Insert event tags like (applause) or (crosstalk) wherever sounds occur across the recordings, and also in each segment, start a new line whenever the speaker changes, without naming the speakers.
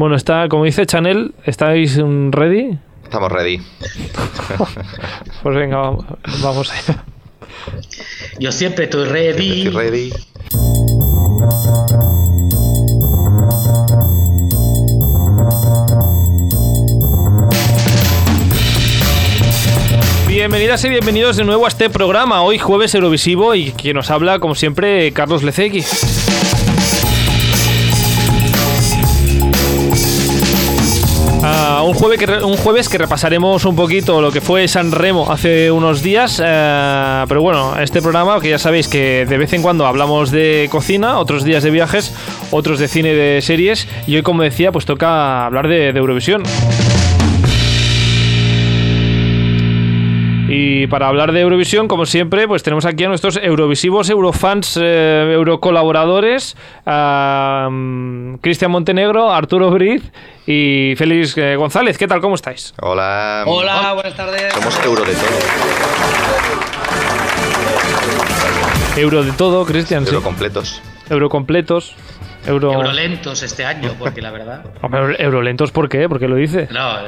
Bueno, está, como dice Chanel, ¿estáis mm, ready?
Estamos ready. (laughs)
Pues venga, vamos, vamos allá.
Yo siempre estoy ready.
Estoy ready.
Bienvenidas y bienvenidos de nuevo a este programa, hoy jueves Eurovisivo y quien nos habla, como siempre, Carlos Lecegui. Un, jueves que un jueves que repasaremos un poquito lo que fue San Remo hace unos días, eh, pero bueno, este programa que ya sabéis que de vez en cuando hablamos de cocina, otros días de viajes, otros de cine de series y hoy como decía pues toca hablar de Eurovisión. Y para hablar de Eurovisión, como siempre, pues tenemos aquí a nuestros eurovisivos, eurofans, eh, eurocolaboradores, a, mm, Cristian Montenegro, Arturo Briz y Félix eh, González. ¿Qué tal? ¿Cómo estáis?
Hola.
Hola, buenas tardes.
Somos euro de todo.
Euro de todo, Cristian, sí.
Euro completos.
Euro...
Eurolentos este año, porque la verdad. (laughs)
Eurolentos, ¿por qué? ¿Por qué lo dice?
No.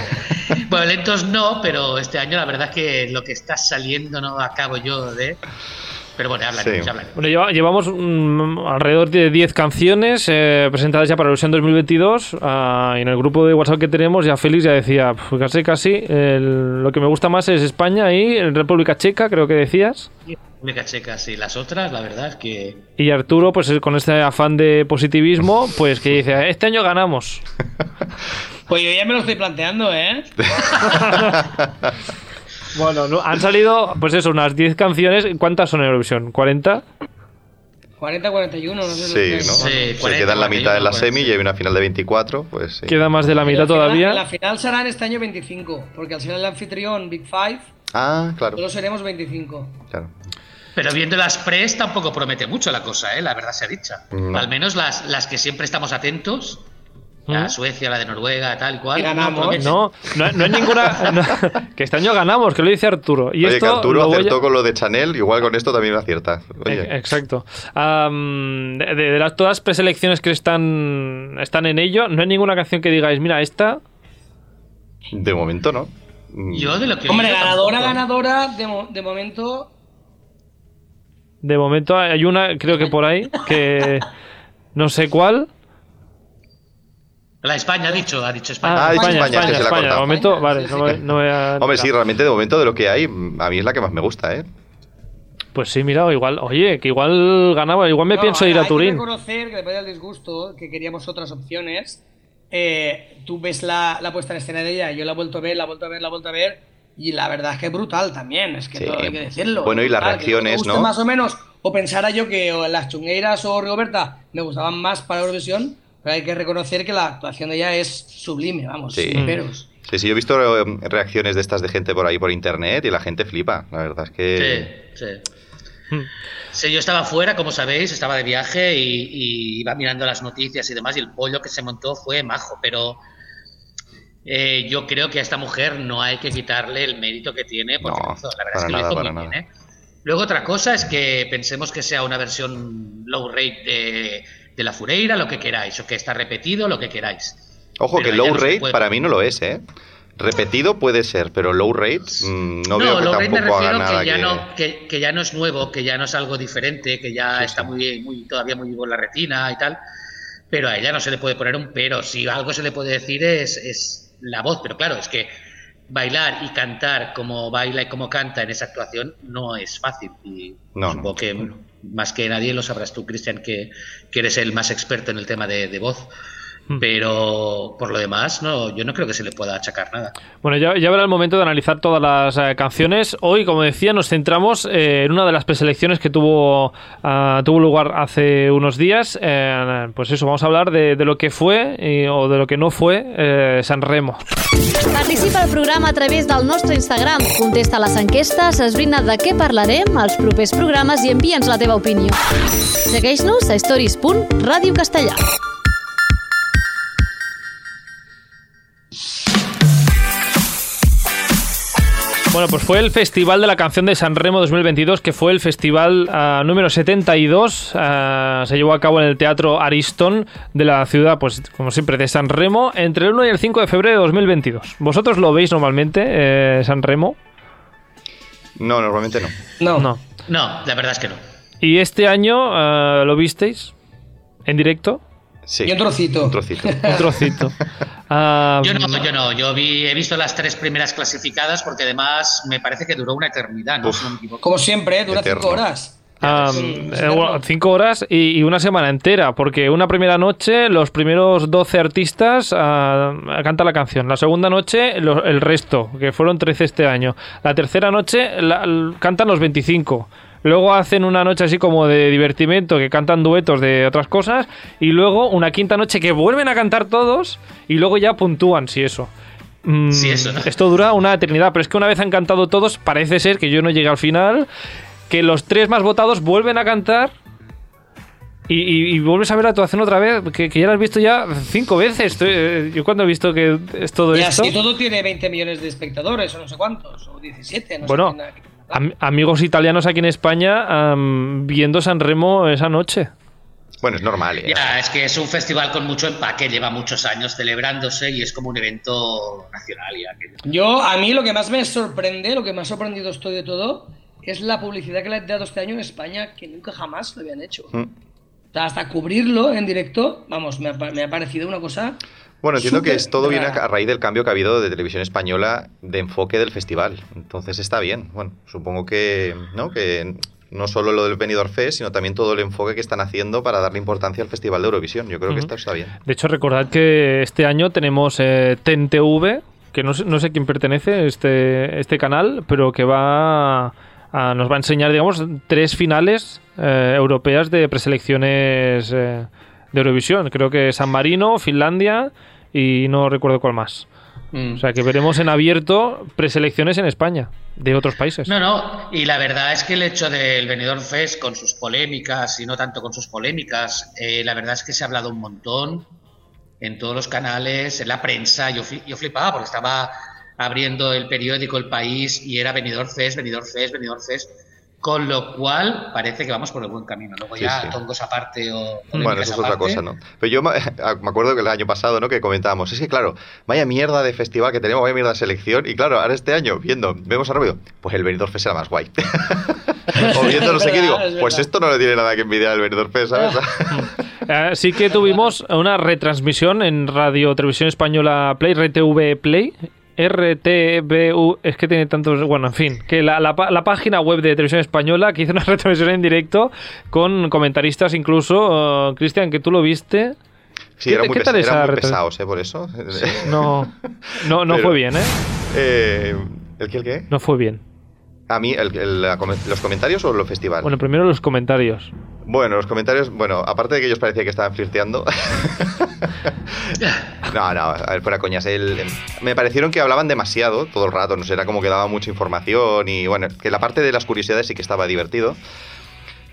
(laughs) bueno, lentos no, pero este año la verdad es que lo que está saliendo no acabo yo de. Pero bueno, hablaremos,
Sí.
hablaremos.
Bueno, lleva- llevamos mm, alrededor de 10 canciones eh, presentadas ya para Eurovisión 2022 ah, y en el grupo de WhatsApp que tenemos ya Félix ya decía, "Pf, casi casi, el- lo que me gusta más es España y República Checa, creo que decías.
República Checa, sí. Las otras, la verdad es que.
Y Arturo, pues con este afán de positivismo, pues que dice, este año ganamos. (laughs)
Pues yo ya me lo estoy planteando, ¿eh? (laughs)
Bueno, no- han salido, pues eso, unas 10 canciones. ¿Cuántas son en Eurovisión? ¿40?
40-41, no sé.
Sí, ¿no?
Sí,
Se
40,
queda en la mitad de la
41,
semi y hay una final de 24, pues sí.
Queda más de la mitad todavía.
La final será en este año 25, porque al ser el anfitrión Big Five,
Ah, claro.
solo seremos 25.
claro.
Pero viendo las pres tampoco promete mucho la cosa, ¿eh? La verdad sea dicha.
No.
Al menos las, las que siempre estamos atentos. La
¿Mm?
Suecia, la de Noruega, tal y cual.
Y ganamos.
No, no, no hay ninguna. (laughs) no, que este año ganamos, que lo dice Arturo. Y
Oye,
esto
que Arturo
lo a-
acertó con lo de Chanel, igual con esto también acierta.
Eh,
Oye,
Exacto. De, de- de las, todas las preselecciones que están, están en ello, no hay ninguna canción que digáis, mira, esta.
de momento no.
Yo de lo que.
Hombre, ganadora,
tampoco.
ganadora, de, de momento.
De momento hay una, creo que por ahí, que no sé cuál.
La España ha dicho, ha dicho España.
Ah,
Ah,
España,
España,
España,
que se la ha
España. De momento, vale, no, voy- no voy a-
Hombre, sí, realmente de momento de lo que hay, a mí es la que más me gusta, ¿eh?
Pues sí, mira, igual, oye, que igual ganaba, igual me
No,
pienso ir a
hay
Turín.
que reconocer que después del disgusto, que queríamos otras opciones, eh, tú ves la, la puesta en escena de ella, yo la he vuelto a ver, la he vuelto a ver, la he vuelto a ver, y la verdad es que es brutal también, es que
Sí.
todo hay que decirlo.
Bueno, y las
Brutal,
reacciones, ¿no?
Más o menos, o pensara yo que las chungueiras o Rigoberta me gustaban más para Eurovisión, pero hay que reconocer que la actuación de ella es sublime, vamos,
Sí.
sin peros.
Sí, sí, yo he visto eh, reacciones de estas de gente por ahí por internet y la gente flipa. La verdad es que.
Sí, sí. Sí, yo estaba fuera, como sabéis, estaba de viaje y, y iba mirando las noticias y demás, y el pollo que se montó fue majo, pero eh, yo creo que a esta mujer no hay que quitarle el mérito que tiene, porque
No,
la verdad es que
nada,
lo hizo muy
nada.
bien. ¿eh? Luego otra cosa es que pensemos que sea una versión low rate de, de la Fureira, lo que queráis, o que está repetido, lo que queráis.
Ojo,
Pero
que low
no
rate
puede.
para mí no lo es, ¿eh? Repetido puede ser, pero low rate mm, no, veo que
low rate me
haga
refiero
nada
que ya,
que.
no, que, que ya no es nuevo, que ya no es algo diferente, que ya
Sí,
está
sí.
Muy, muy todavía muy vivo en la retina y tal. Pero a ella no se le puede poner un pero. Si algo se le puede decir es, es la voz. Pero claro, es que bailar y cantar como baila y como canta en esa actuación no es fácil. Y
No,
supongo
no.
que más que nadie lo sabrás tú, Cristian, que, que eres el más experto en el tema de, de voz.
Hmm.
Pero por lo demás, no, yo no creo que se le pueda achacar nada.
Bueno, ya, ya habrá el momento de analizar todas las eh, canciones. Hoy, como decía, nos centramos eh, en una de las preselecciones que tuvo, ah, tuvo lugar hace unos días. Eh, pues eso, vamos a hablar de, de lo que fue y- o de lo que no fue eh, San Remo.
Participa al programa a través del nostre Instagram. Contesta les enquestes, esbrina de què parlarem als propers programes i envia'ns la teva opinió. Segueix-nos a stories.radiocastellà.
Bueno, pues fue el Festival de la Canción de San Remo 2022, que fue el festival ah, número 72. ah, se llevó a cabo en el Teatro Ariston de la ciudad, pues como siempre, de San Remo, entre el 1 y el 5 de febrero de 2022. ¿Vosotros lo veis normalmente, eh, San Remo?
No, normalmente no.
No.
No.
No, la verdad es que no.
¿Y este año ah, lo visteis en directo?
Sí.
Y un trocito.
Un trocito. (laughs)
Un trocito. Ah,
Yo no, yo no. Yo vi, he visto las tres primeras clasificadas porque además me parece que duró una eternidad, ¿no?
Uf.
Si no me equivoco.
Como siempre, dura
Eterno.
cinco horas.
Ah,
Sí,
eh, bueno, cinco horas y, y una semana entera, porque una primera noche los primeros 12 artistas ah, cantan la canción, la segunda noche lo- el resto, que fueron 13 este año, la tercera noche la- cantan los 25. Luego hacen una noche así como de divertimento, que cantan duetos de otras cosas, y luego una quinta noche que vuelven a cantar todos, y luego ya puntúan, si eso. Mm,
Sí, eso.
Esto dura una eternidad, pero es que una vez han cantado todos, parece ser que yo no llegué al final, que los tres más votados vuelven a cantar y, y- y vuelves a ver la actuación otra vez, que, que ya la has visto ya cinco veces. Estoy- eh, yo cuando he visto que es todo
Y
esto...
así todo tiene 20 millones de espectadores, o no sé cuántos, o 17, no
Bueno,
sé.
Am- amigos italianos aquí en España am, viendo San Remo esa noche.
Bueno, es normal. ¿eh?
Ya, es que es un festival con mucho empaque, lleva muchos años celebrándose y es como un evento nacional ya.
Yo, a mí lo que más me sorprende, lo que más sorprendido estoy de todo, es la publicidad que le han dado este año en España, que nunca jamás lo habían hecho.
Mm.
O sea, hasta cubrirlo en directo, vamos, me ha, pa- me ha parecido una cosa...
Bueno, entiendo que es todo viene
rara.
a raíz del cambio que ha habido de televisión española de enfoque del festival. Entonces está bien. Bueno, supongo que, ¿no? que no solo lo del Benidorm Fest, sino también todo el enfoque que están haciendo para darle importancia al Festival de Eurovisión. Yo creo que esto está bien.
De hecho, recordad que este año tenemos eh, TNTV, que no sé, no sé quién pertenece este, este canal, pero que va a- nos va a enseñar, digamos, tres finales eh, europeas de preselecciones eh, de Eurovisión. Creo que San Marino, Finlandia y no recuerdo cuál más.
Mm.
O sea, que veremos en abierto preselecciones en España, de otros países.
No, no, y la verdad es que el hecho del Benidorm Fest con sus polémicas y no tanto con sus polémicas, eh, la verdad es que se ha hablado un montón en todos los canales, en la prensa, yo, yo flipaba porque estaba abriendo el periódico El País y era Benidorm Fest, Benidorm Fest, Benidorm Fest, con lo cual parece que vamos por el buen camino. Luego
Sí,
ya
sí.
tongos aparte o
Bueno, eso es otra cosa, ¿no? Pero yo me (laughs) me acuerdo que el año pasado, ¿no? Que comentábamos, es que claro, vaya mierda de festival que tenemos, vaya mierda de selección, y claro, ahora este año, viendo, vemos a rápido, pues el Benidorm Fest era más guay. (laughs) o viendo no sé qué, digo,
es
pues esto no le tiene nada que envidiar al Benidorm Fest, ¿sabes? (laughs)
Eh, sí que tuvimos una retransmisión en Radio Televisión Española Play, RTV Play. RTBU, es que tiene tantos. Bueno, en fin, que la, la página web de Televisión Española que hizo una (laughs) retransmisión en directo con comentaristas, incluso. eh, Cristian, que tú lo viste.
Sí,
¿Qué
eran muy, pesa- eran muy pesados, ¿eh? Por eso. (laughs)
No, no, no
Pero-
fue bien, ¿eh?
Eh, ¿El qué, el qué?
No fue bien.
A mí, el- el- la come- ¿los comentarios o los festivales?
Bueno, primero los comentarios.
Bueno, los comentarios, bueno, aparte de que ellos parecía que estaban flirteando. (laughs) no, no, a ver, fuera coñas. El- me parecieron que hablaban demasiado todo el rato, no sé, era como que daba mucha información y bueno, que la parte de las curiosidades sí que estaba divertido.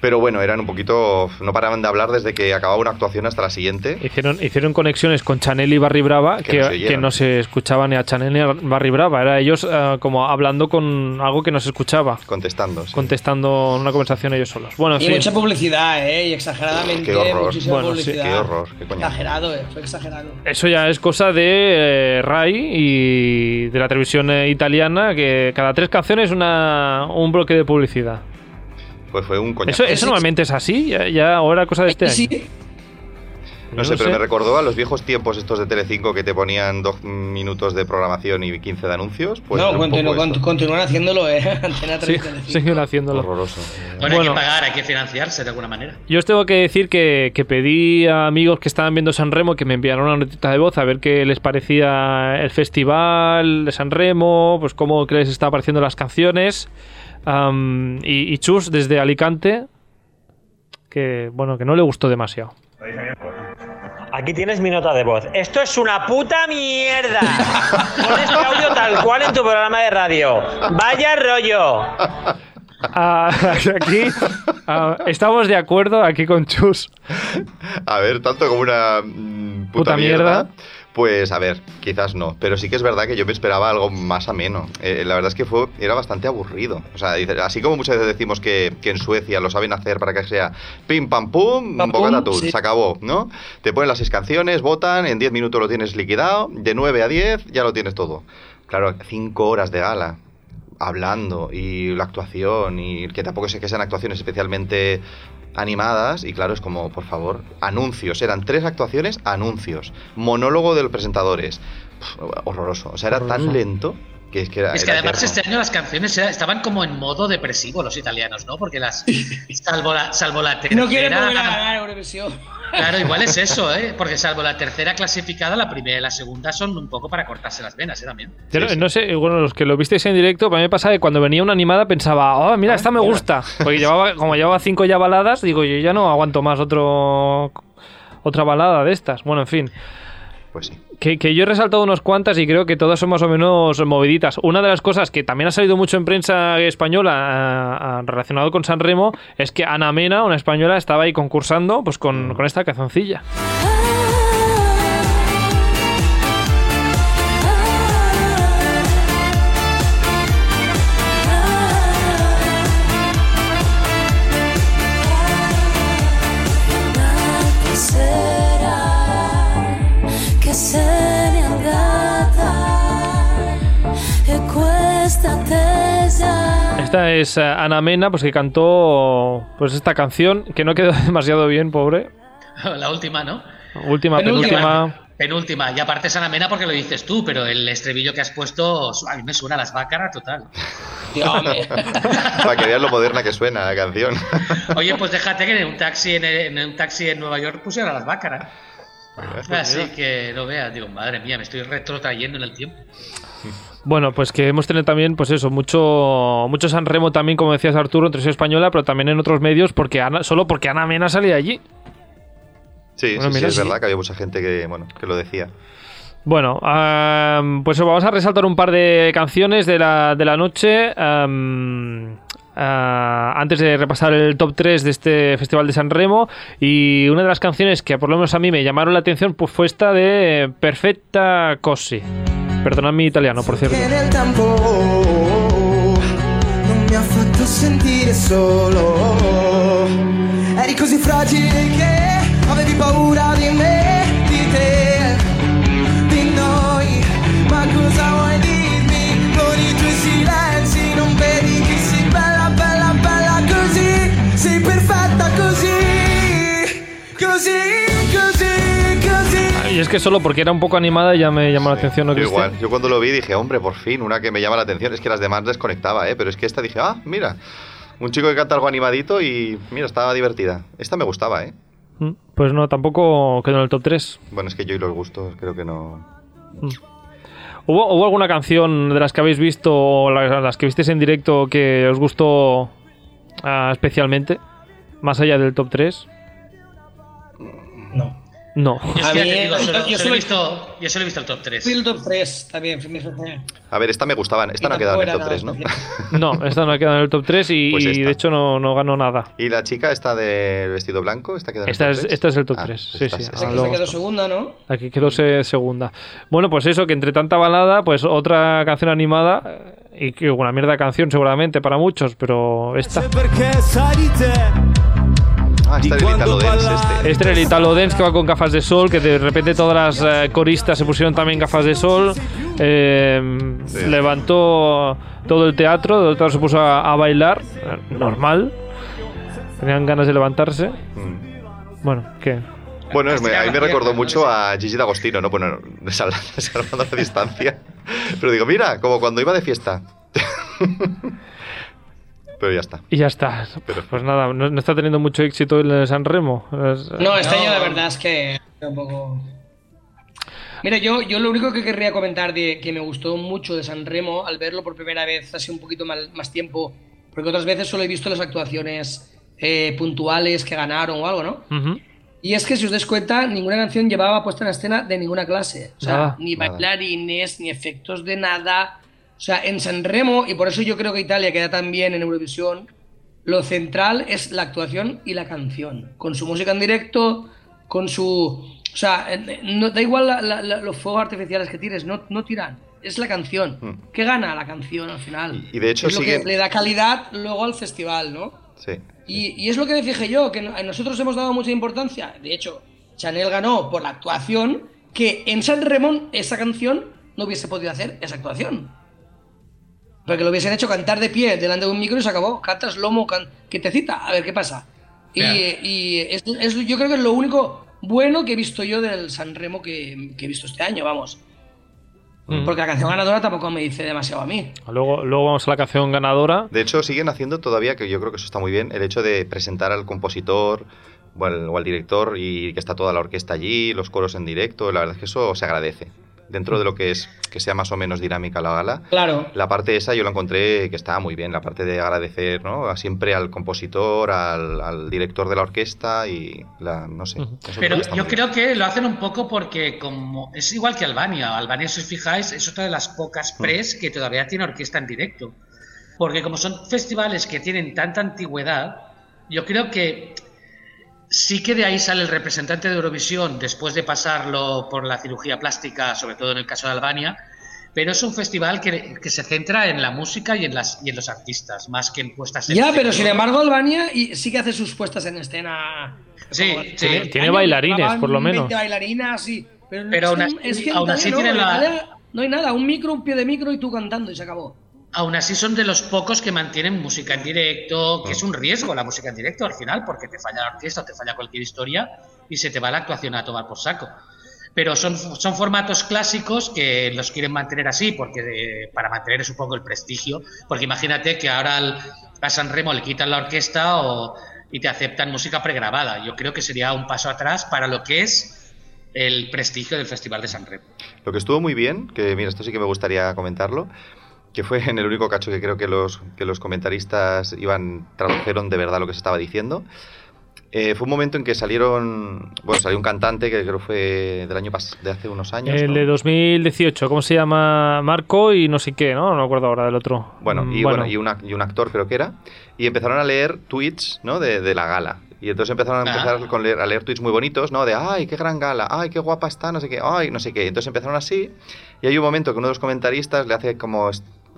Pero bueno, eran un poquito. No paraban de hablar desde que acababa una actuación hasta la siguiente.
Hicieron, hicieron conexiones con Chanel y Barry Brava
Que
que,
no se
que
oyeron.
no se escuchaba ni a Chanel ni a Barry Brava. Era ellos eh, como hablando con algo que no se escuchaba.
Contestando. sí.
contestando una conversación ellos solos. Bueno, en
Y mucha publicidad, ¿eh? Y exageradamente,
Qué horror.
muchísima
Bueno, sí,
publicidad.
Qué horror, qué coñazo.
Exagerado, eh, fue exagerado.
Eso ya es cosa de eh, Rai y de la televisión eh, italiana, que cada tres canciones una, un bloque de publicidad.
Pues fue un coñazo.
Eso, eso normalmente es así, ya, ya ahora cosa de este
Sí,
año.
No
Yo
sé, pero me recordó a los viejos tiempos estos de Telecinco que te ponían dos minutos de programación y 15 de anuncios. Pues
no, continu- cont- continúan haciéndolo, ¿eh? (laughs) Antena
Sí,
3 Telecinco.
siguen haciéndolo.
Horroroso.
Bueno,
Bueno.
hay que pagar, hay que financiarse de alguna manera.
Yo os tengo que decir que, que pedí a amigos que estaban viendo San Remo que me enviaron una notita de voz a ver qué les parecía el festival de San Remo, pues cómo que les estaba pareciendo las canciones. Y, y Chus, desde Alicante, que bueno, que no le gustó demasiado.
Aquí tienes mi nota de voz. Esto es una puta mierda. Pon este audio tal cual en tu programa de radio. Vaya rollo.
Ah, (laughs) aquí ah, estamos de acuerdo aquí con Chus.
A ver, tanto como una mm, puta,
Puta
mierda.
mierda.
Pues a ver, quizás no, pero sí que es verdad que yo me esperaba algo más ameno. Eh, la verdad es que fue, era bastante aburrido. O sea, así como muchas veces decimos que, que en Suecia lo saben hacer para que sea pim pam pum,
Pam,
bocata tú,
sí.
se acabó, ¿no? Te ponen las seis canciones, votan, en 10 minutos lo tienes liquidado, de 9 a 10 ya lo tienes todo. Claro, 5 horas de gala hablando y la actuación y que tampoco sé que sean actuaciones especialmente animadas y claro es como por favor anuncios. Eran tres actuaciones anuncios. Monólogo de los presentadores. Horroroso. O sea era tan lento que es que era
Es que
era
además este año las canciones estaban como en modo depresivo los italianos, ¿no? Porque las (laughs) salvo la salvo la tercera
No quieren volver a ganar Eurovisión.
Claro, igual es eso, ¿eh? Porque salvo la tercera clasificada, la primera y la segunda son un poco para cortarse las venas, ¿eh? También.
Yo no-
Sí, sí.
no sé, bueno, los que lo visteis en directo, para mí me pasa que cuando venía una animada pensaba, oh, mira, esta me gusta. Porque llevaba, como llevaba cinco ya baladas, digo, yo ya no aguanto más otro otra balada de estas. Bueno, en fin.
pues sí
Que, que yo he resaltado unas cuantas y creo que todas son más o menos moviditas. Una de las cosas que también ha salido mucho en prensa española ah, ah, relacionado con San Remo es que Ana Mena, una española, estaba ahí concursando pues con, con esta canzoncilla. Esta es eh, Ana Mena, pues que cantó pues esta canción, que no quedó (laughs) demasiado bien, pobre. (laughs)
La última, ¿no?
Última,
Penúltima.
penúltima.
Penúltima. Y aparte es Ana Mena porque lo dices tú, pero el estribillo que has puesto a mí me suena a las bácaras total. (laughs)
Para que veas lo moderna que suena la canción
Oye, pues déjate que en un taxi en, en un taxi en Nueva York pusieran las bácaras. Así que no veas, digo, madre mía, me estoy retrotrayendo en el tiempo.
Bueno, pues que hemos tenido también, pues eso, mucho, mucho San Remo también, como decías Arturo, en televisión española, pero también en otros medios, porque Ana- solo porque Ana Mena salía allí.
sí
Bueno,
sí, sí es
sí.
verdad que había mucha gente que bueno que lo decía
Bueno, pues vamos a resaltar un par de canciones de la, de la noche. ah, antes de repasar el top 3 de este Festival de San Remo. Y una de las canciones que por lo menos a mí me llamaron la atención pues, fue esta de Perfecta Così. Perdonad mi italiano, por cierto.
nel tempo non mi ha fatto sentire solo. Eri così fragile che avevi paura di me, di te, di noi. Ma cosa vuoi dirmi con i tuoi silenzi? Non vedi che sei bella, bella, bella così? Sei perfetta così, così.
Y es que solo porque era un poco animada ya me llamó la atención, ¿no,
Yo
Cristian?
igual yo cuando lo vi dije hombre por fin una que me llama la atención es que las demás desconectaba eh pero es que esta dije ah mira un chico que canta algo animadito y mira estaba divertida esta me gustaba eh
Mm, Pues no, tampoco quedó en el top 3.
bueno es que yo y los gustos creo que no
¿Hubo, hubo alguna canción de las que habéis visto o la- las, que visteis en directo que os gustó ah, especialmente? Más allá del top 3.
No.
No.
Yo, digo, solo,
yo
solo
solo-
he visto, yo solo he visto el top 3.
Fui el top 3 también.
a ver esta me gustaban esta
Y
no ha quedado en el top
era
3 no (laughs)
No, esta no ha quedado en el top 3 y,
Pues
y de hecho no, no ganó nada.
y la chica esta del vestido blanco esta queda en el
Esta
top
es-
3?
esta es el top
Ah,
tres,
pues
sí,
esta
sí.
es-
Ah,
se quedó segunda, ¿no?
Aquí quedó se- segunda. Bueno, pues eso, que entre tanta balada, pues otra canción animada eh, y que una mierda de canción seguramente para muchos, pero esta.
Perché sai di te
ah esta del Italo Dance este
Este era el Italo Dance que va con gafas de sol, que de repente todas las eh, coristas se pusieron también gafas de sol. eh,
Sí.
Levantó todo el teatro, todo el teatro se puso a, a bailar, eh, normal. Tenían ganas de levantarse.
Mm.
Bueno, ¿qué?
Bueno, es- me- a mí me recordó mucho a Gigi D'Agostino, ¿no? Bueno, (laughs) sal- salvando la distancia. Pero digo, mira, como cuando iba de fiesta. (laughs) Pero ya está.
Y ya está.
Pero-
Pues nada, no, no está teniendo mucho éxito el San Remo.
No, este
No.
año la verdad es que tampoco. Mira, yo, yo lo único que querría comentar de que me gustó mucho de San Remo al verlo por primera vez hace un poquito mal- más tiempo, porque otras veces solo he visto las actuaciones eh, puntuales que ganaron o algo, ¿no?
Ujú.
Y es que si os dais cuenta, ninguna canción llevaba puesta en escena de ninguna clase. O sea,
Nada.
ni
Nada.
bailarines, ni efectos de nada. O sea, en San Remo, y por eso yo creo que Italia queda tan bien en Eurovisión, lo central es la actuación y la canción. Con su música en directo, con su O sea, eh, no, da igual la- la- la- los fuegos artificiales que tires, no, no tiran. Es la canción.
Mm.
¿Qué gana la canción al final?
Y de hecho
es lo
siguen-
que le da calidad luego al festival, ¿no?
Sí.
Y, y es lo que me fijé yo, que no- nosotros hemos dado mucha importancia. De hecho, Chanel ganó por la actuación, que en San Ramón esa canción no hubiese podido hacer esa actuación. Porque lo hubiesen hecho cantar de pie delante de un micro y se acabó. Cantas lomo, can... que te cita, a ver qué pasa. Y,
Claro.
y es, es- yo creo que es lo único bueno que he visto yo del San Remo que, que he visto este año, vamos.
Mm.
Porque la canción ganadora tampoco me dice demasiado a mí.
Luego, luego vamos a la canción ganadora.
De hecho, siguen haciendo todavía, que yo creo que eso está muy bien, el hecho de presentar al compositor o al, o al director y que está toda la orquesta allí, los coros en directo. La verdad es que eso se agradece. Dentro de lo que es que sea más o menos dinámica la gala,
Claro.
la parte esa yo la encontré que estaba muy bien, la parte de agradecer ¿no? A siempre al compositor, al, al director de la orquesta y la, no sé.
Pero yo creo que lo hacen un poco porque como es igual que Albania. Albania, si os fijáis, es otra de las pocas
Mm.
pres que todavía tiene orquesta en directo. Porque como son festivales que tienen tanta antigüedad, yo creo que sí que de ahí sale el representante de Eurovisión después de pasarlo por la cirugía plástica, sobre todo en el caso de Albania. Pero es un festival que, que se centra en la música y en, las, y en los artistas, más que en puestas en
Ya,
escena.
pero sin embargo Albania y sí que hace sus puestas en escena.
Sí,
como-
sí.
Tiene- bailarines, por lo
20
menos.
bailarinas, sí. Pero,
Pero
es
aún
que-
así-
es que en
aún
Italia
así
no,
tiene
en
la-
no hay nada, un micro, un pie de micro y tú cantando y se acabó.
Aún así son de los pocos que mantienen música en directo, que es
Mm.
un riesgo la música en directo al final, porque te falla la orquesta o te falla cualquier historia y se te va la actuación a tomar por saco. Pero son, son formatos clásicos que los quieren mantener así, porque de- para mantener supongo el prestigio, porque imagínate que ahora al- a San Remo le quitan la orquesta o, y te aceptan música pregrabada. Yo creo que sería un paso atrás para lo que es el prestigio del Festival de San Remo.
Lo que estuvo muy bien, que mira, esto sí que me gustaría comentarlo, que fue en el único cacho que creo que los, que los comentaristas iban, tradujeron de verdad lo que se estaba diciendo. Eh, fue un momento en que salieron, bueno, salió un cantante que creo fue del año pas- de hace unos años.
El
¿no?
de 2018, ¿cómo se llama? Marco y no sé qué, ¿no? No me acuerdo ahora del otro.
Bueno,
Mm,
y, bueno. y, una- y un actor creo que era, y empezaron a leer tweets ¿no? de, de la gala. Y entonces empezaron a,
Ah.
empezar con leer, a leer tweets muy bonitos, ¿no? De, ay, qué gran gala, ay, qué guapa está, no sé qué, ay, no sé qué. Entonces empezaron así, y hay un momento que uno de los comentaristas le hace como,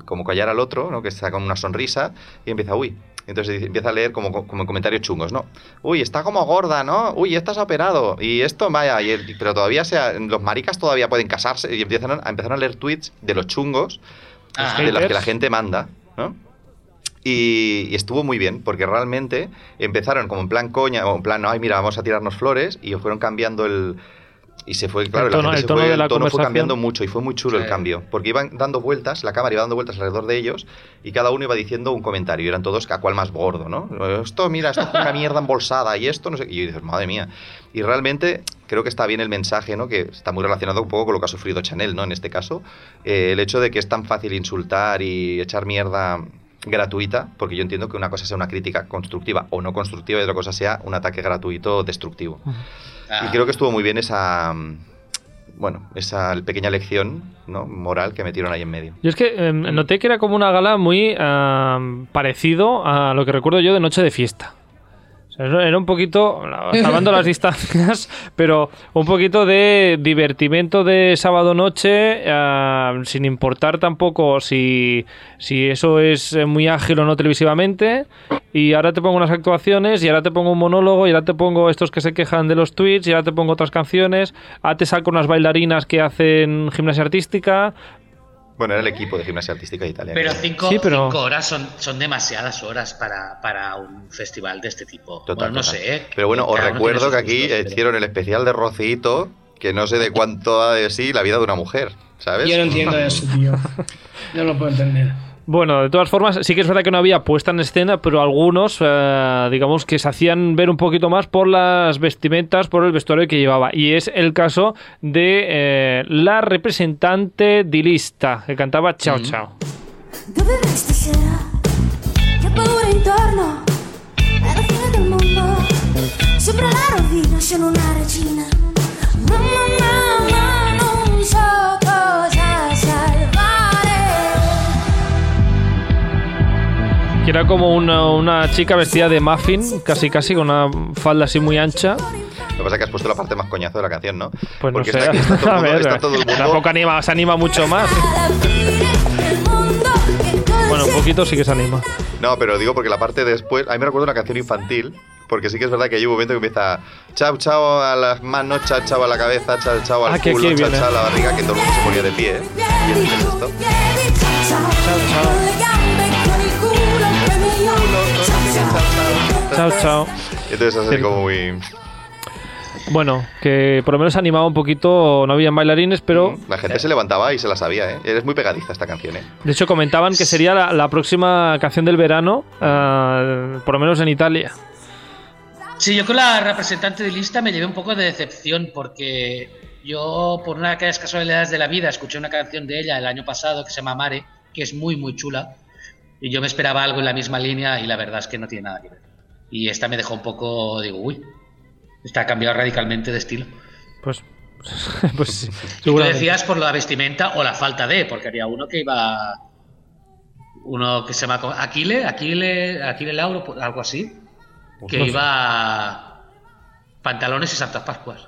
como callar al otro, ¿no? Que está con una sonrisa, y empieza, uy. Entonces empieza a leer como, como comentarios chungos, ¿no? Uy, está como gorda, ¿no? Uy, ha operado. Y esto, vaya, y el- pero todavía sea, los maricas todavía pueden casarse. Y empiezan a, empezaron a leer tweets de los chungos
Ah.
de las que la gente manda, ¿no? Y, y estuvo muy bien, porque realmente empezaron como en plan coña, o en plan, ay, mira, vamos a tirarnos flores, y fueron cambiando el... Y se fue, claro,
El tono-
la gente
el
se fue,
de
el tono fue cambiando mucho y fue muy chulo el cambio, porque iban dando vueltas, la cámara iba dando vueltas alrededor de ellos y cada uno iba diciendo un comentario, y eran todos a cuál más gordo, ¿no? Esto, mira, esto es una mierda embolsada y esto, no sé, y dices, madre mía. Y realmente creo que está bien el mensaje, ¿no? Que está muy relacionado un poco con lo que ha sufrido Chanel, ¿no? En este caso, eh, el hecho de que es tan fácil insultar y echar mierda gratuita, porque yo entiendo que una cosa sea una crítica constructiva o no constructiva y otra cosa sea un ataque gratuito destructivo.
Ah.
Y creo que estuvo muy bien esa, mm, bueno, esa pequeña lección ¿no? moral que metieron ahí en medio.
Yo es que eh, noté que era como una gala muy ah, parecido a lo que recuerdo yo de Noche de Fiesta. Era un poquito, salvando las (laughs) distancias, pero un poquito de divertimento de sábado noche, ah, sin importar tampoco si, si eso es muy ágil o no televisivamente. Y ahora te pongo unas actuaciones, y ahora te pongo un monólogo, y ahora te pongo estos que se quejan de los tweets, y ahora te pongo otras canciones, ahora te saco unas bailarinas que hacen gimnasia artística.
Bueno, era el equipo de gimnasia artística de Italia.
Pero cinco,
Sí, pero-
cinco horas son, son demasiadas horas para, para un festival de este tipo.
Total,
Bueno, no
total.
sé. ¿eh?
Pero bueno, os recuerdo que aquí
gustos, pero-
hicieron el especial de Rocito, que no sé de cuánto da de sí la vida de una mujer, ¿sabes?
Yo no entiendo eso, tío. (laughs) No lo puedo entender.
Bueno, de todas formas, sí que es verdad que no había puesta en escena, pero algunos, eh, digamos, que se hacían ver un poquito más por las vestimentas, por el vestuario que llevaba. Y es el caso de eh, la representante di lista, que cantaba Chao Chao.
Dove vai stasera? Che paura intorno, è la fine del mondo. Sopra la rovina c'è una regina. Mamma,
Que era como una, una chica vestida de muffin, casi casi, con una falda así muy ancha.
Lo que pasa es que has puesto la parte más coñazo de la canción, ¿no?
Pues no
Porque
sé.
está, aquí, está todo el
A
mundo,
ver,
está todo el mundo-
tampoco anima, se anima mucho más. Bueno, un poquito sí que se anima.
No, pero digo porque la parte después. A mí me recuerda una canción infantil. Porque sí que es verdad que hay un momento que empieza. Chao, chao a las manos, chao, chao a la cabeza, chao, chao al
Ah,
culo, chao a la barriga, que todo el mundo se ponía de pie. ¿eh? Y es esto.
Chao, chao.
Y entonces es así
Cierto.
como muy.
Bueno, que por lo menos animaba un poquito, no habían bailarines, pero
La gente se levantaba y se la sabía, ¿eh? Eres muy pegadiza esta canción, ¿eh?
de hecho comentaban que sería la, la próxima canción del verano, ah, por lo menos en Italia.
Sí, yo con la representante de lista me llevé un poco de decepción porque yo, por una de aquellas casualidades de la vida, escuché una canción de ella el año pasado que se llama Mare, que es muy, muy chula. Y yo me esperaba algo en la misma línea y la verdad es que no tiene nada que ver. Y esta me dejó un poco, digo, uy, esta ha cambiado radicalmente de estilo.
Pues, (laughs) pues sí,
Tú decías por la vestimenta o la falta de, porque había uno que iba. Uno que se llama. Aquile, Aquile, Aquile Lauro, pues, algo así. Que
no sé.
iba. Pantalones y Santas Pascuas.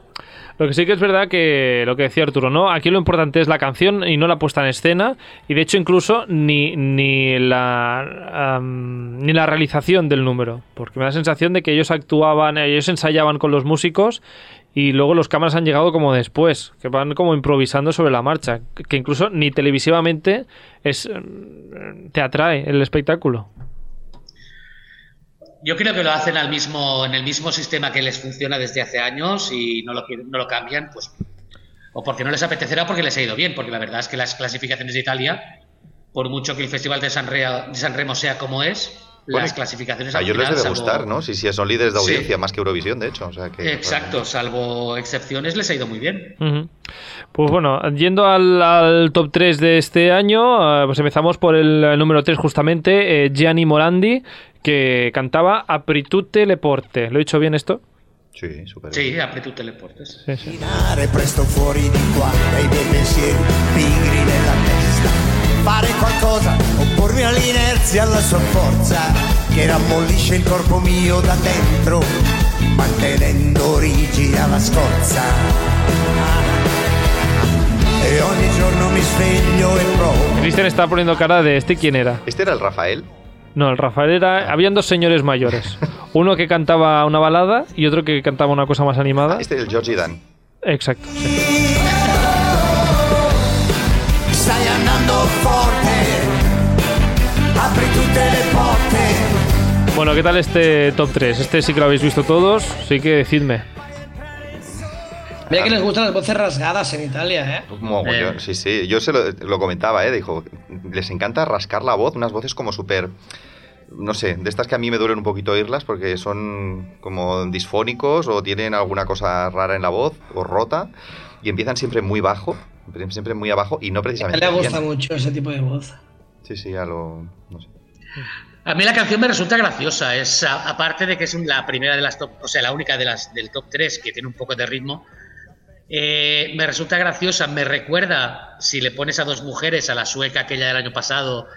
Lo que sí que es verdad que lo que decía Arturo, ¿no? Aquí lo importante es la canción y no la puesta en escena. Y de hecho, incluso ni, ni la ni la realización del número. Porque me da la sensación de que ellos actuaban, ellos ensayaban con los músicos y luego los cámaras han llegado como después, que van como improvisando sobre la marcha. Que incluso ni televisivamente es mm, te atrae el espectáculo.
Yo creo que lo hacen al mismo, en el mismo sistema que les funciona desde hace años y no lo, no lo cambian, pues. O porque no les apetecerá porque les ha ido bien, porque la verdad es que las clasificaciones de Italia, por mucho que el Festival de San, Rea- de San Remo sea como es,
Bueno,
las clasificaciones
A ellos les debe
salvo-
gustar, ¿no? Si, si son líderes de
Sí.
audiencia, más que Eurovisión, de hecho. O sea que,
Exacto, salvo excepciones, les ha ido muy bien.
Pues bueno, yendo al, al top 3 de este año, eh, pues empezamos por el eh, número 3 justamente, eh, Gianni Morandi, que cantaba Apritute le porte. ¿Lo he dicho bien esto?
Sí, súper
Sí, apri tu teleportes.
Sí, sí.
Camminare presto fuori di qua dai miei pensieri pigri nella testa fare qualcosa oppormi all'inerzia alla sua forza che rammollisce il corpo mio da dentro mantenendo rigida la scorza e ogni giorno mi sveglio e provo
Cristian está poniendo cara de este quién era.
¿Este era el Rafael?
No, el Rafael era. Habían dos señores mayores. (laughs) Uno que cantaba una balada y otro que cantaba una cosa más animada.
Este es el Georgie Dan.
Exacto. sí. Bueno, ¿qué tal este top 3? Este sí que lo habéis visto todos, sí que decidme.
Mira que les gustan las voces rasgadas en Italia, ¿eh?
Mogollón,
Eh.
sí, sí. Yo se lo, lo comentaba, ¿eh? Dijo, les encanta rascar la voz, unas voces como súper... No sé, de estas que a mí me duelen un poquito oírlas porque son como disfónicos o tienen alguna cosa rara en la voz o rota y empiezan siempre muy bajo, siempre muy abajo y no
A él
precisamente
le gusta
bien.
mucho ese tipo de voz.
Sí, sí, a lo... No sé.
A mí la canción me resulta graciosa, es a- aparte de que es la primera de las top, o sea, la única de las del top 3 que tiene un poco de ritmo. eh, me resulta graciosa, me recuerda si le pones a dos mujeres, a la sueca aquella del año pasado,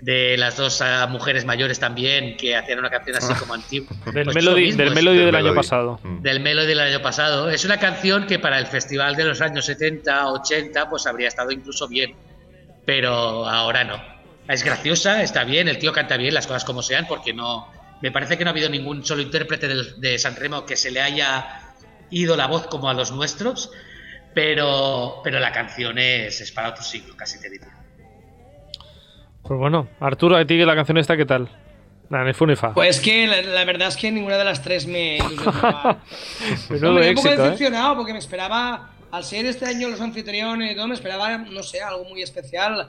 de las dos ah, mujeres mayores también, que hacían una canción así como antigua. (laughs)
Del
Pues
Melody,
mismo,
del
es-
melody
Del
del año
Melody.
pasado.
Mm.
del Melody del año pasado. Es una canción que para el festival de los años 70, 80, pues habría estado incluso bien. Pero ahora no. Es graciosa, está bien, el tío canta bien, las cosas como sean, porque no. Me parece que no ha habido ningún solo intérprete de San Remo que se le haya ido la voz como a los nuestros. Pero, pero la canción es, es para otro siglo, casi te diría.
Pues bueno, Arturo, a ti la canción esta, ¿qué tal? Nada, ni fu ni fa.
Pues que la, la verdad es que ninguna de las tres me (laughs) No, me quedé un poco
éxito, ¿eh?
decepcionado porque me esperaba, al ser este año los anfitriones y todo, me esperaba, no sé, algo muy especial.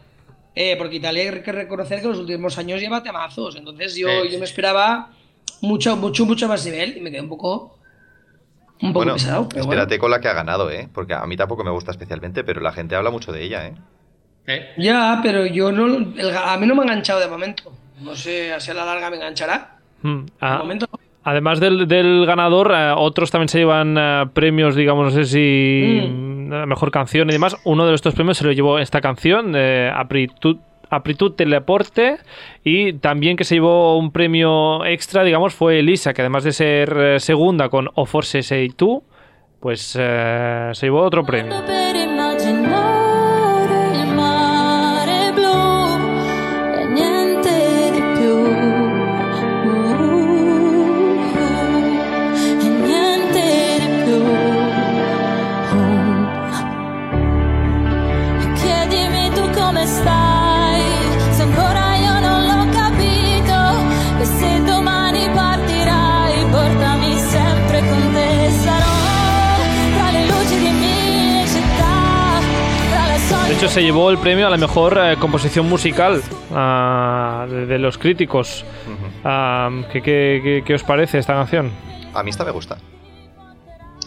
Eh, porque Italia hay que reconocer que en los últimos años lleva temazos. Entonces yo,
Sí.
yo me esperaba mucho, mucho, mucho más nivel y me quedé un poco. Un poco
Bueno,
pesado. Pero
espérate con la que ha ganado, ¿eh? Porque a mí tampoco me gusta especialmente, pero la gente habla mucho de ella, ¿eh?
¿Eh?
bueno. Ya, pero yo no. el- a mí no me ha enganchado de momento. No sé, así a la larga me enganchará.
Mm,
De
ah,
momento.
Además del, del ganador, eh, otros también se llevan eh, premios, digamos, no sé si
Mm.
Eh, mejor canción y demás. Uno de estos premios se lo llevó esta canción, de Apritud, Apritud Teleporte, y también que se llevó un premio extra, digamos, fue Elisa, que además de ser eh, segunda con O Force Say Tú, pues eh, se llevó otro premio. Hecho, se llevó el premio a la mejor eh, composición musical ah, de, de los críticos. Ah, ¿qué, qué, qué- qué os parece esta canción?
A mí esta me gusta.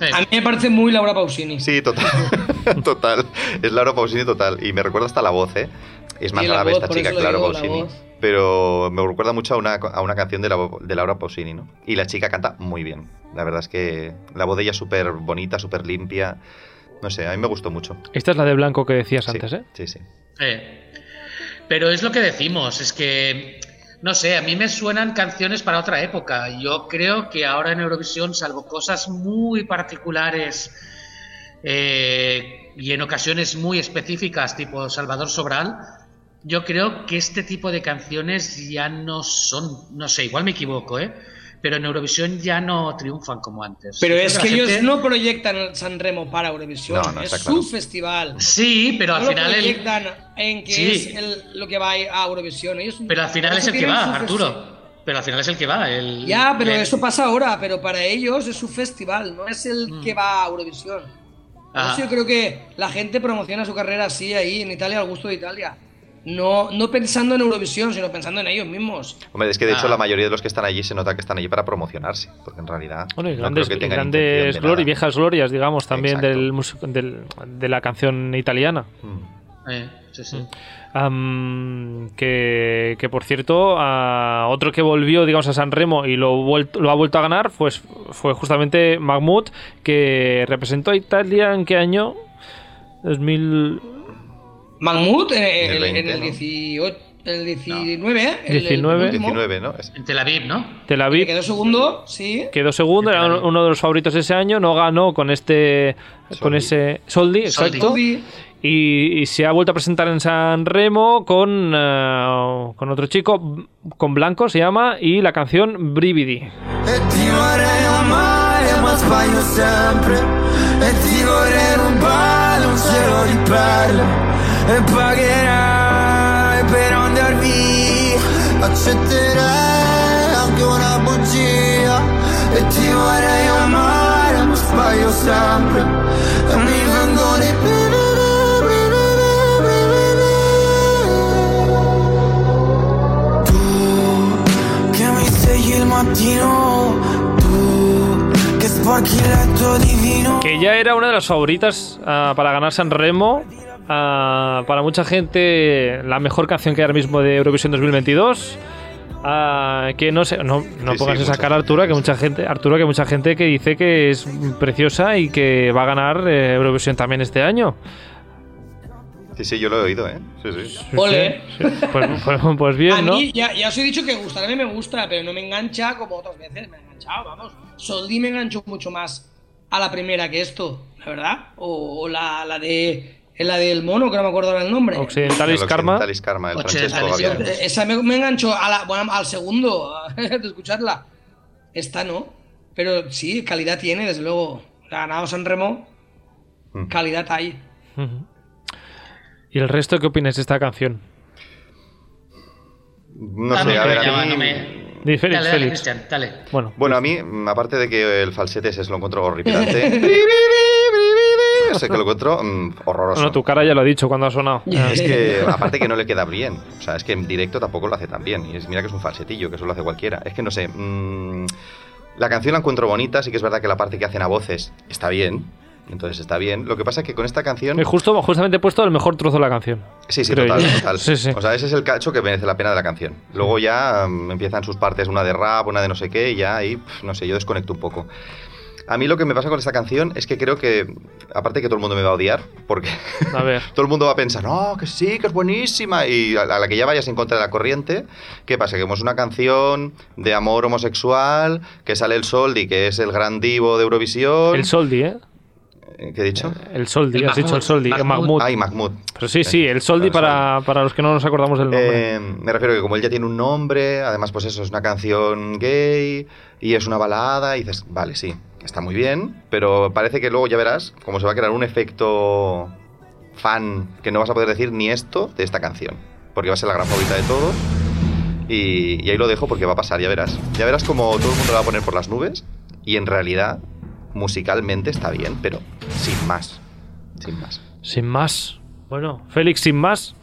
Eh,
A mí me parece muy Laura Pausini.
Sí, total. (laughs) total. Es Laura Pausini total. Y me recuerda hasta la voz, ¿eh? Es más
Sí,
grave
voz,
esta chica,
eso lo
claro,
digo, la
Pausini. Pero me recuerda mucho a una, a una canción de, la- de Laura Pausini, ¿no? Y la chica canta muy bien. La verdad es que la voz de ella es súper bonita, súper limpia. No sé, a mí me gustó mucho.
Esta es la de blanco que decías
Sí,
antes, ¿eh?
Sí, sí.
eh. Pero es lo que decimos, es que, no sé, a mí me suenan canciones para otra época. Yo creo que ahora en Eurovisión, salvo cosas muy particulares eh, y en ocasiones muy específicas, tipo Salvador Sobral, yo creo que este tipo de canciones ya no son, no sé, igual me equivoco, ¿eh? Pero en Eurovisión ya no triunfan como antes.
Pero es que ellos
gente-
no proyectan San Remo para Eurovisión,
No, no,
es
está
su
claro.
festival.
Sí, pero al
no
final
lo
el,
proyectan en que
Sí.
es el- lo que va a Eurovisión. Ellos
pero al final es el que va, Arturo. Pero al final es el que va. El,
Ya, pero
el-
eso pasa ahora, pero para ellos es su festival, no es el
Mm.
que va a Eurovisión. Por eso yo creo que la gente promociona su carrera así ahí en Italia al gusto de Italia. No, no pensando en Eurovisión, sino pensando en ellos mismos.
Hombre, es que de hecho
Ah.
la mayoría de los que están allí se nota que están allí para promocionarse. Porque en realidad.
Bueno, y
no
grandes,
creo que tengan
grandes viejas glorias, digamos, también del, del- de la canción italiana.
Mm.
Eh, sí, sí.
Am, que, que, por cierto, a otro que volvió, digamos, a San Remo y lo, vuelto- lo ha vuelto a ganar, pues fue justamente Mahmoud, que representó a Italia en qué año? 2000.
Mahmoud en, en-
El
en
20,
el
¿no?
18, el 19, ¿eh? El- el
19.
último.
19, ¿no? Es-
En Tel Aviv, ¿no?
Tel Aviv
quedó segundo, sí.
quedó segundo, era uno de los favoritos ese año, no ganó con este. Con
Soldi.
ese. Soldi,
Soldi.
exacto.
Soldi.
Y, y se ha vuelto a presentar en San Remo con, eh, con otro chico, con Blanco se llama, y la canción Brividi.
Pagherai E
Que ya era una de las favoritas ah, para ganar San Remo. Ah, para mucha gente, la mejor canción que hay ahora mismo de Eurovisión 2022. Ah, que no sé, no, no
Sí,
pongas
sí,
esa cara, Arturo, que mucha gente, Arturo, que mucha gente que dice que es preciosa y que va a ganar eh, Eurovisión también este año.
Sí, sí, yo lo he oído, ¿eh? Sí, sí.
Sí,
Ole.
sí, sí. Pues, pues- pues bien,
A
¿no?
mí ya, ya os he dicho que gustarme me gusta, pero no me engancha como otras veces me ha enganchado, vamos. Soldi me enganchó mucho más a la primera que esto, la verdad. O, o la, la de la del mono, que no me acuerdo ahora el nombre.
Occidentalis
El
Karma.
Occidentalis Karma, el Francesco
Occidentalis,
Esa me, me enganchó a la- bueno, al segundo (laughs) de escucharla. Esta no. Pero sí, calidad tiene, desde luego. Ganado San Remo.
Mm.
Calidad hay.
¿Y el resto qué opinas de esta canción?
No sé, a ver, a mí...
no me-
Di, Félix,
dale, dale,
Félix.
Cristian, dale.
Bueno,
Bueno, a mí, aparte de que el falsete ese se lo encuentro horripilante. (laughs) sea, que lo encuentro mm, horroroso.
bueno, tu cara ya lo ha dicho cuando ha sonado.
Es que, (laughs) aparte que no le queda bien. O sea, es que en directo tampoco lo hace tan bien. Y es, mira que es un falsetillo, que eso lo hace cualquiera. Es que no sé. mm, la canción la encuentro bonita, sí que es verdad que la parte que hacen a voces está bien. Entonces está bien. Lo que pasa es que con esta canción.
Eh, Justo, justamente he puesto el mejor trozo de la canción.
Sí, sí, total, total. (laughs)
Sí, sí.
O sea, ese es el cacho que merece la pena de la canción. Luego ya mm, empiezan sus partes, una de rap, una de no sé qué, y ya ahí, no sé, yo desconecto un poco. A mí lo que me pasa con esta canción es que creo que, aparte que todo el mundo me va a odiar, porque
A ver. (laughs)
todo el mundo va a pensar, no, que sí, que es buenísima, y a, la que ya vayas en contra de la corriente, ¿qué pasa? Que es una canción de amor homosexual, que sale el Soldi, que es el gran divo de Eurovisión.
El Soldi, ¿eh?
Eh, ¿Qué he dicho?
El Soldi,
El
has dicho el
Mahmoud,
Soldi. el
Mahmoud.
Mahmoud.
Ay, Mahmoud.
Pero sí, sí, el Soldi para, para los que no nos acordamos del nombre.
Eh, me refiero que como él ya tiene un nombre, además pues eso es una canción gay y es una balada y dices, vale, sí, está muy bien, pero parece que luego ya verás cómo se va a crear un efecto fan que no vas a poder decir ni esto de esta canción, porque va a ser la gran favorita de todos. Y, y ahí lo dejo porque va a pasar, ya verás. Ya verás como todo el mundo la va a poner por las nubes y en realidad musicalmente está bien, pero sin más. Sin más.
Sin más. Bueno, Félix, sin más.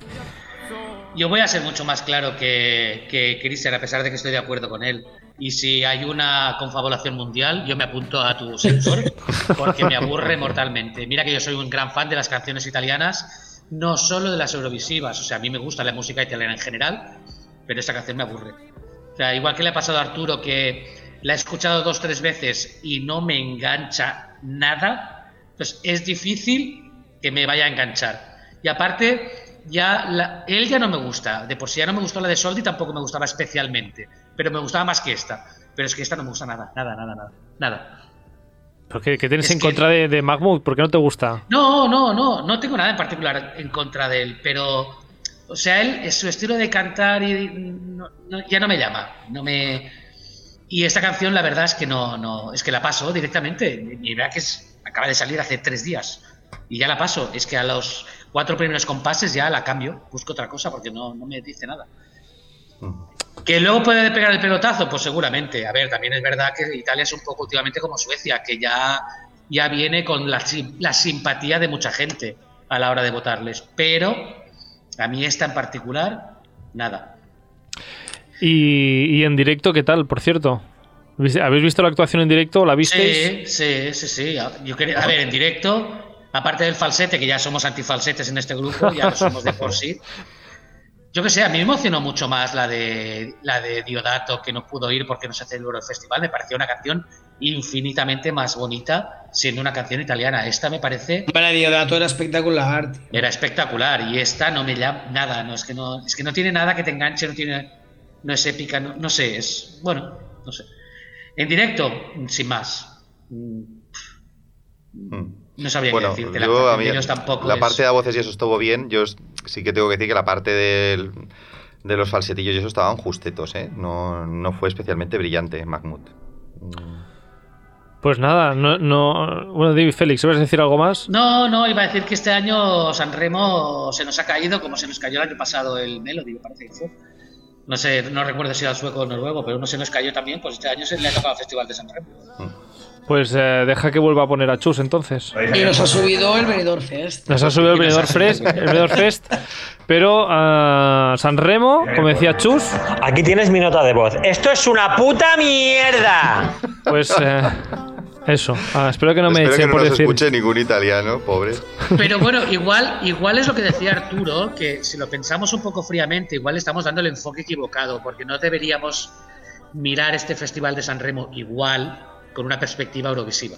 Yo voy a ser mucho más claro que, que Cristian, a pesar de que estoy de acuerdo con él. Y si hay una confabulación mundial, yo me apunto a tu sector porque me aburre (laughs) mortalmente. Mira que yo soy un gran fan de las canciones italianas, no solo de las eurovisivas. O sea, a mí me gusta la música italiana en general, pero esta canción me aburre. O sea, igual que le ha pasado a Arturo, que la he escuchado dos tres veces y no me engancha nada, pues es difícil que me vaya a enganchar. Y aparte, ya la- él ya no me gusta. De por sí ya no me gustó la de Soldi, tampoco me gustaba especialmente. Pero me gustaba más que esta. Pero es que esta no me gusta nada, nada, nada, nada. Nada.
¿Pero qué, qué tienes
Es
en
que-
contra de, de Mahmoud? ¿Por qué no te gusta?
No, no, no, no tengo nada en particular en contra de él, pero, o sea, él, su estilo de cantar y no- no- ya no me llama, no me... Y esta canción, la verdad es que no, no, es que la paso directamente, y vea que es, acaba de salir hace tres días, y ya la paso, es que a los cuatro primeros compases ya la cambio, busco otra cosa porque no, no me dice nada. ¿Que luego puede pegar el pelotazo? Pues seguramente. A ver, también es verdad que Italia es un poco últimamente como Suecia, que ya, ya viene con la, la simpatía de mucha gente a la hora de votarles. Pero a mí esta en particular, nada.
Y, y en directo, ¿qué tal, por cierto? ¿Viste- ¿Habéis visto la actuación en directo? ¿La visteis?
Sí, sí, sí, sí. Yo quería- a ver, en directo, aparte del falsete, que ya somos antifalsetes en este grupo, ya lo somos de por sí. Yo que sé, a mí me emocionó mucho más la de la de Diodato, que no pudo ir porque no se hace el Eurofestival. Me pareció una canción infinitamente más bonita siendo una canción italiana. Esta me parece
Para Diodato era espectacular. tío.
era espectacular y esta no me llama nada, no es que no es que no tiene nada que te enganche, no tiene no es épica, no, no sé, es bueno, no sé. En directo, sin más. Mm. No sabría
Bueno,
qué decirte, la
yo,
actuación
a mí,
de ellos tampoco
la
es-
parte de voces y eso estuvo bien. Yo sí que tengo que decir que la parte del- de los falsetillos y eso estaban justetos, ¿eh? No, no fue especialmente brillante, Mahmoud.
Pues nada, no, no. Bueno, David Félix, ¿vas a decir algo más?
No, no, iba a decir que este año San Remo se nos ha caído como se nos cayó el año pasado el Melody, me parece que fue. No sé, no recuerdo si era el sueco o el noruego, pero uno se nos cayó también, pues este año se le ha tocado el Festival de San Remo.
Pues eh, deja que vuelva a poner a Chus entonces.
Y nos ha subido el Benidorm Fest.
Nos ha subido el Benidorm (laughs) Fest, el Benidorm Fest pero ah, San Remo, como decía Chus,
Aquí tienes mi nota de voz. Esto es una puta mierda.
pues eh, eso. Ah, espero que no me
Espero que
echen
no
por
nos
decir.
escuche ningún italiano, pobre.
Pero bueno, igual, igual es lo que decía Arturo, que si lo pensamos un poco fríamente, igual estamos dando el enfoque equivocado, porque no deberíamos mirar este Festival de San Remo igual con una perspectiva eurovisiva.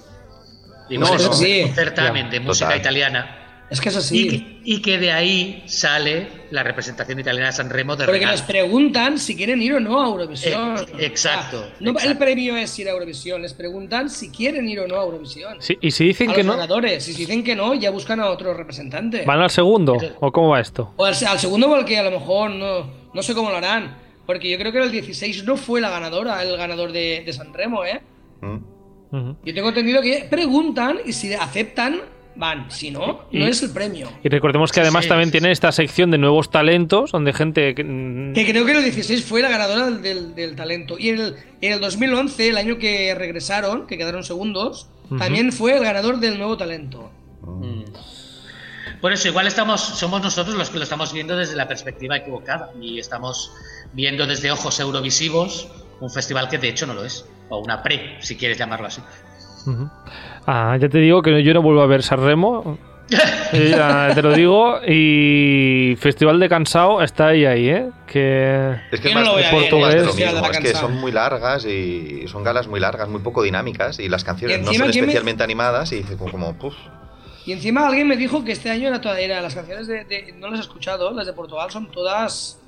Digo,
No,
es
no.
Sí.
un certamen de música
Total.
italiana.
Es que es
Y,
así.
que, y que de ahí sale la representación italiana de San Remo de
Porque
regalo.
nos preguntan si quieren ir o no a Eurovisión.
Eh, exacto,
O sea, no,
exacto.
el premio es ir a Eurovisión. Les preguntan si quieren ir o no a Eurovisión.
Sí, y si dicen
a
que
los
no,
ganadores. Y si dicen que no, ya buscan a otro representante.
¿van al segundo? ¿O cómo va esto?
O al, al segundo, porque a lo mejor no, no sé cómo lo harán. Porque yo creo que en el 16 no fue la ganadora, el ganador de, de San Remo, ¿eh?
Mm.
Yo tengo entendido que preguntan y si aceptan, van. Si no,
Y-
no es el premio.
Y recordemos que además
sí,
también
sí,
tienen esta sección de nuevos talentos, donde gente que, mm,
Que creo que en el 16 fue la ganadora del, del- talento. Y en el, en el 2011, el año que regresaron, que quedaron segundos, también fue el ganador del nuevo talento.
Mm. Por eso, igual estamos, somos nosotros los que lo estamos viendo desde la perspectiva equivocada y estamos viendo desde ojos eurovisivos un festival que de hecho no lo es, o una pre, si quieres llamarlo así.
Ah, ya te digo que yo no vuelvo a ver San Remo. Eh, (laughs) ya te lo digo. Y Festival de Cansao está ahí, ahí, ¿eh? Que.
Es que
Yo no
más
lo voy
es
a ver,
más lo mismo, que son muy largas y son galas muy largas, muy poco dinámicas y las canciones
Y
no son
¿quién me-
especialmente animadas y dice como, como puf.
Y encima alguien me dijo que este año era toda, era, las canciones de, de- No las he escuchado, las de Portugal son todas.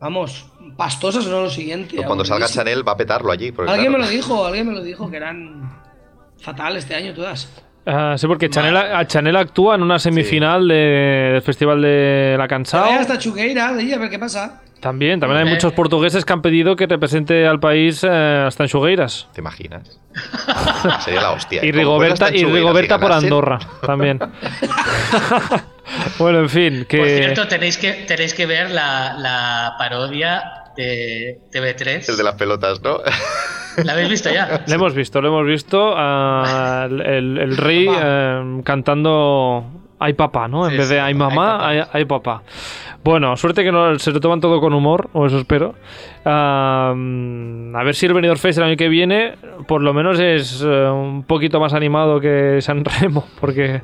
Vamos, pastosas no lo siguiente.
Pues cuando salga. Chanel va a petarlo allí.
Alguien
claro,
me lo dijo, alguien me lo dijo, que eran fatal este año todas.
Ah, sí, porque Chanel, a- Chanel actúa en una semifinal de- del Festival de la Cansao.
hasta Chuqueira, ahí, a ver qué pasa.
También, también hay muchos portugueses que han pedido que represente al país eh, hasta en Xugueiras.
¿Te imaginas? (laughs) Sería la hostia.
Y Rigoberta, y
Chugueiras
por Andorra también. (laughs) (laughs) bueno, en fin, que...
Por cierto, tenéis que, tenéis que ver la, la parodia de TV3.
El de las pelotas, ¿no?
¿La habéis visto ya?
Lo hemos visto, lo hemos visto. ah, el, el- el rey eh, cantando Ay papá, ¿no? En
Sí,
vez de Ay mamá,
papá.
ay, ay, papá. Bueno, suerte que no, se lo toman todo con humor, o eso espero. A ver si el Benidorm Fest el año que viene, por lo menos es eh, un poquito más animado que San Remo, porque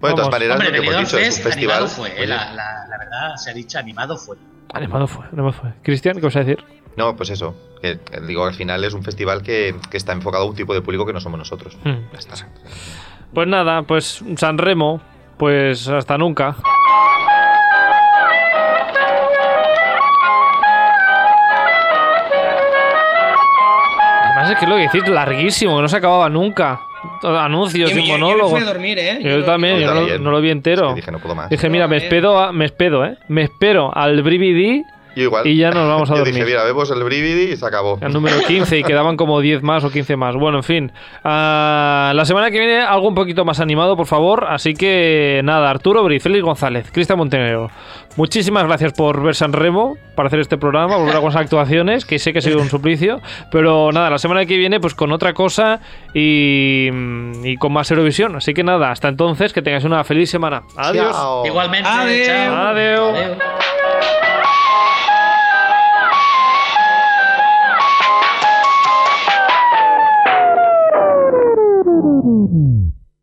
Bueno, de todas maneras,
Hombre,
lo que hemos dicho es un
Fest
festival.
animado fue,
oye,
la, la- la verdad, se ha dicho animado fue.
Animado fue, animado fue. Cristian, ¿qué vas a decir?
No, pues eso. que, digo, al final es un festival que, que está enfocado a un tipo de público que no somos nosotros.
Hmm.
Ya está.
Pues nada, pues San Remo, pues hasta nunca. Además es que lo que decís larguísimo, que no se acababa nunca. Anuncios
Yo-
y
yo- yo
monólogos.
a dormir, ¿eh?
Yo también, yo no, no lo vi entero.
Es que dije, no puedo más.
Dije, mira, me
eh.
espedo, a- me espedo, ¿eh? Me espero al Brividi,
Yo igual.
Y ya nos vamos a (laughs)
Yo
dormir.
dije, mira, vemos el Brividi y se acabó.
al número 15, y quedaban como 10 más o 15 más. Bueno, en fin. Ah, la semana que viene algo un poquito más animado, por favor. Así que nada, Arturo Bri, Félix González, Cristian Montenegro. Muchísimas gracias por ver San Remo, para hacer este programa, por ver algunas actuaciones, que sé que ha sido un suplicio. Pero nada, la semana que viene, pues con otra cosa y, y con más Eurovisión. Así que nada, hasta entonces, que tengáis una feliz semana. Adiós.
Chao.
Igualmente, chao.
Adeu.
음.